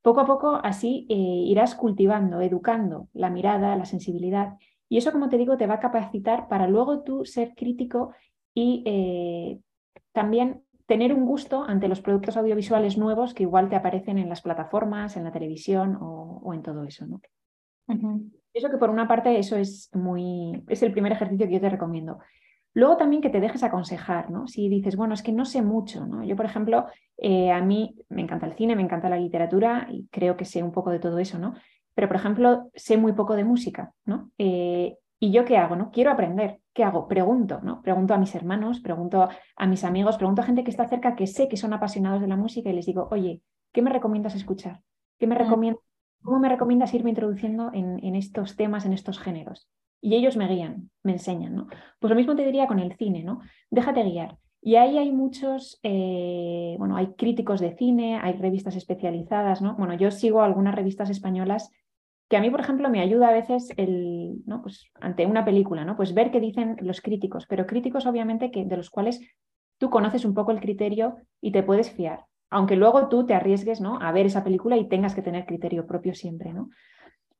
Poco a poco así eh, irás cultivando, educando la mirada, la sensibilidad. Y eso, como te digo, te va a capacitar para luego tú ser crítico y eh, también tener un gusto ante los productos audiovisuales nuevos que igual te aparecen en las plataformas, en la televisión o, en todo eso. ¿no? Eso que por una parte eso es muy es el primer ejercicio que yo te recomiendo. Luego también que te dejes aconsejar, ¿no? Si dices, bueno, es que no sé mucho, ¿no? Yo, por ejemplo, eh, a mí me encanta el cine, me encanta la literatura y creo que sé un poco de todo eso, ¿no? Pero, por ejemplo, sé muy poco de música, ¿no? Eh, ¿Y yo qué hago? ¿no? Quiero aprender. ¿Qué hago? Pregunto, ¿no? Pregunto a mis hermanos, pregunto a mis amigos, pregunto a gente que está cerca que sé que son apasionados de la música y les digo, oye, ¿qué me recomiendas escuchar? ¿Qué me mm. recomiendas? ¿Cómo me recomiendas irme introduciendo en, en estos temas, en estos géneros? y ellos me guían, me enseñan, ¿no? Pues lo mismo te diría con el cine, ¿no? Déjate guiar. Y ahí hay muchos, eh, bueno, hay críticos de cine, hay revistas especializadas, ¿no? Bueno, yo sigo algunas revistas españolas que a mí, por ejemplo, me ayuda a veces el, ¿no? Pues ante una película, ¿no? Pues ver qué dicen los críticos, pero críticos obviamente que, de los cuales tú conoces un poco el criterio y te puedes fiar, aunque luego tú te arriesgues, ¿no? A ver esa película y tengas que tener criterio propio siempre, ¿no?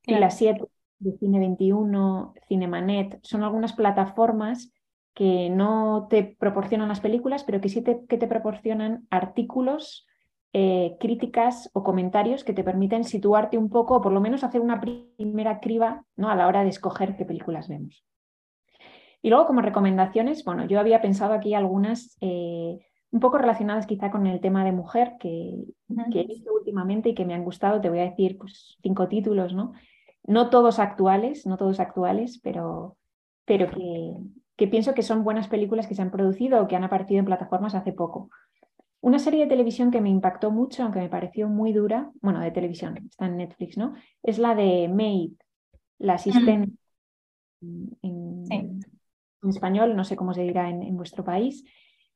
Y las siete de Cine 21, Cinemanet, son algunas plataformas que no te proporcionan las películas, pero que sí te, que te proporcionan artículos, eh, críticas o comentarios que te permiten situarte un poco, o por lo menos hacer una primera criba ¿no? a la hora de escoger qué películas vemos. Y luego, como recomendaciones, bueno, yo había pensado aquí algunas eh, un poco relacionadas quizá con el tema de mujer que, que, he visto últimamente y que me han gustado. Te voy a decir pues, cinco títulos, ¿no? no todos actuales, no todos actuales, pero, pero que, que pienso que son buenas películas que se han producido o que han aparecido en plataformas hace poco. Una serie de televisión que me impactó mucho, aunque me pareció muy dura, bueno, de televisión, está en Netflix, ¿no? Es la de Maid, la asistente en, español, no sé cómo se dirá en, en vuestro país.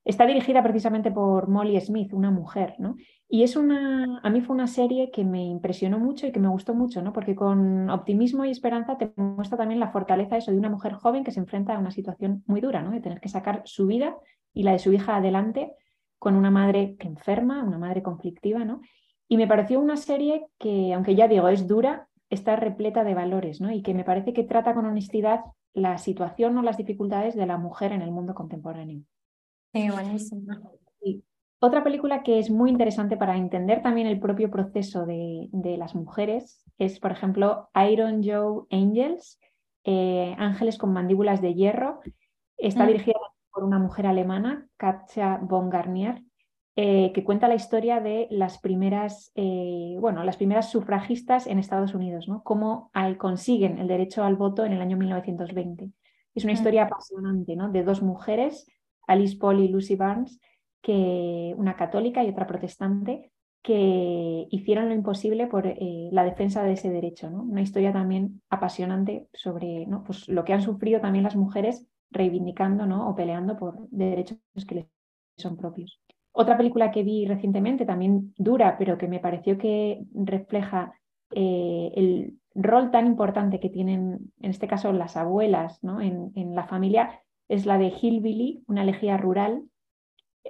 Está dirigida precisamente por Molly Smith, una mujer, ¿no? Y es una, a mí fue una serie que me impresionó mucho y que me gustó mucho, ¿no? Porque con optimismo y esperanza te muestra también la fortaleza eso de una mujer joven que se enfrenta a una situación muy dura, ¿no? De tener que sacar su vida y la de su hija adelante con una madre que enferma, una madre conflictiva, ¿no? Y me pareció una serie que, aunque ya digo, es dura, está repleta de valores, ¿no? Y que me parece que trata con honestidad la situación o las dificultades de la mujer en el mundo contemporáneo. Sí, buenísimo. Otra película que es muy interesante para entender también el propio proceso de, las mujeres es, por ejemplo, Iron Joe Angels, eh, Ángeles con mandíbulas de hierro. Está mm. dirigida por una mujer alemana, Katja von Garnier, eh, que cuenta la historia de las primeras, eh, bueno, las primeras sufragistas en Estados Unidos, ¿no? Cómo consiguen el derecho al voto en el año 1920. Es una mm. historia apasionante, ¿no? De dos mujeres Alice Paul y Lucy Barnes, que, una católica y otra protestante, que hicieron lo imposible por eh, la defensa de ese derecho. ¿no? Una historia también apasionante sobre ¿no? pues, lo que han sufrido también las mujeres reivindicando ¿no? o peleando por derechos que les son propios. Otra película que vi recientemente, también dura, pero que me pareció que refleja eh, el rol tan importante que tienen, en este caso, las abuelas ¿no? en, la familia, es la de Hillbilly, una elegía rural.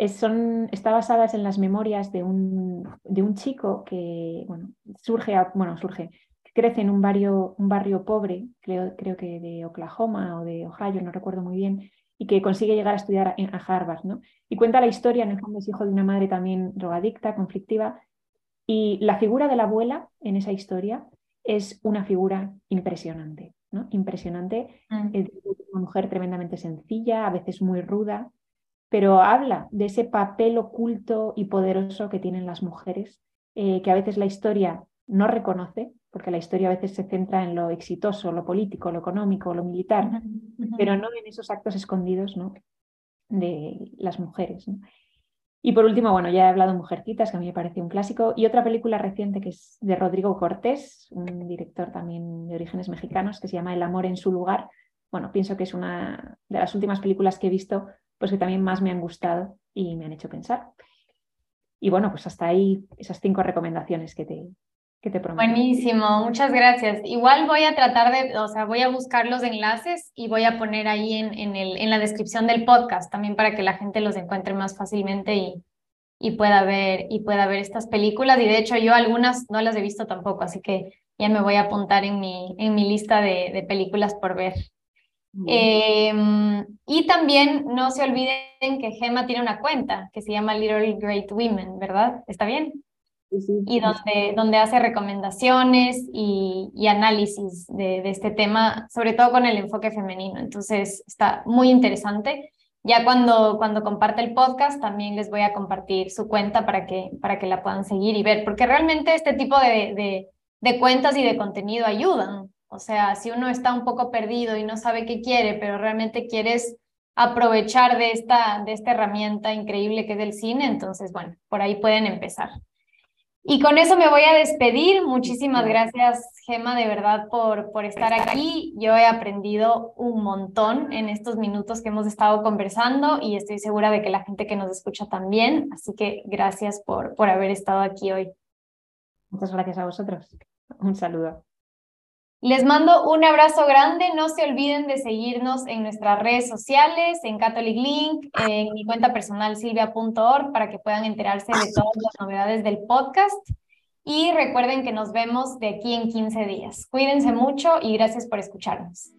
son, está basada en las memorias de un, de un chico que bueno, surge, bueno, surge, crece en un barrio, un barrio pobre, creo, creo que de Oklahoma o de Ohio, no recuerdo muy bien, y que consigue llegar a estudiar a, Harvard. ¿no? Y cuenta la historia, en el fondo es hijo de una madre también drogadicta, conflictiva, y la figura de la abuela en esa historia es una figura impresionante. Impresionante. Mm. Es una mujer tremendamente sencilla, a veces muy ruda, pero habla de ese papel oculto y poderoso que tienen las mujeres, eh, que a veces la historia no reconoce, porque la historia a veces se centra en lo exitoso, lo político, lo económico, lo militar, pero no en esos actos escondidos ¿no? de las mujeres. Y por último, bueno, ya he hablado de Mujercitas, que a mí me parece un clásico, y otra película reciente que es de Rodrigo Cortés, un director también de orígenes mexicanos, que se llama El amor en su lugar. Bueno, pienso que es una de las últimas películas que he visto, pues que también más me han gustado y me han hecho pensar. Y bueno, pues hasta ahí esas cinco recomendaciones que te, que te prometo. Buenísimo, muchas gracias. Igual voy a tratar de, o sea, voy a buscar los enlaces y voy a poner ahí en, en, el, en la descripción del podcast también para que la gente los encuentre más fácilmente y, y, pueda ver, y pueda ver estas películas. Y de hecho yo algunas no las he visto tampoco, así que ya me voy a apuntar en mi, en mi lista de, de películas por ver. Eh, y también no se olviden que Gemma tiene una cuenta que se llama Little Great Women, ¿verdad? ¿Está bien? Y donde, donde hace recomendaciones y, y análisis de, de, este tema, sobre todo con el enfoque femenino. Entonces, está muy interesante. Ya cuando, cuando comparte el podcast, también les voy a compartir su cuenta para que, para que la puedan seguir y ver, porque realmente este tipo de, de, de cuentas y de contenido ayudan. O sea, si uno está un poco perdido y no sabe qué quiere, pero realmente quieres aprovechar de esta, de esta herramienta increíble que es el cine, entonces, bueno, por ahí pueden empezar. Y con eso me voy a despedir. Muchísimas gracias, Gema, de verdad, por, por estar aquí. Yo he aprendido un montón en estos minutos que hemos estado conversando y estoy segura de que la gente que nos escucha también. Así que gracias por, por haber estado aquí hoy. Muchas gracias a vosotros. Un saludo. Les mando un abrazo grande. No se olviden de seguirnos en nuestras redes sociales, en Catholic Link, en mi cuenta personal silvia.org para que puedan enterarse de todas las novedades del podcast. Y recuerden que nos vemos de aquí en 15 días. Cuídense mucho y gracias por escucharnos.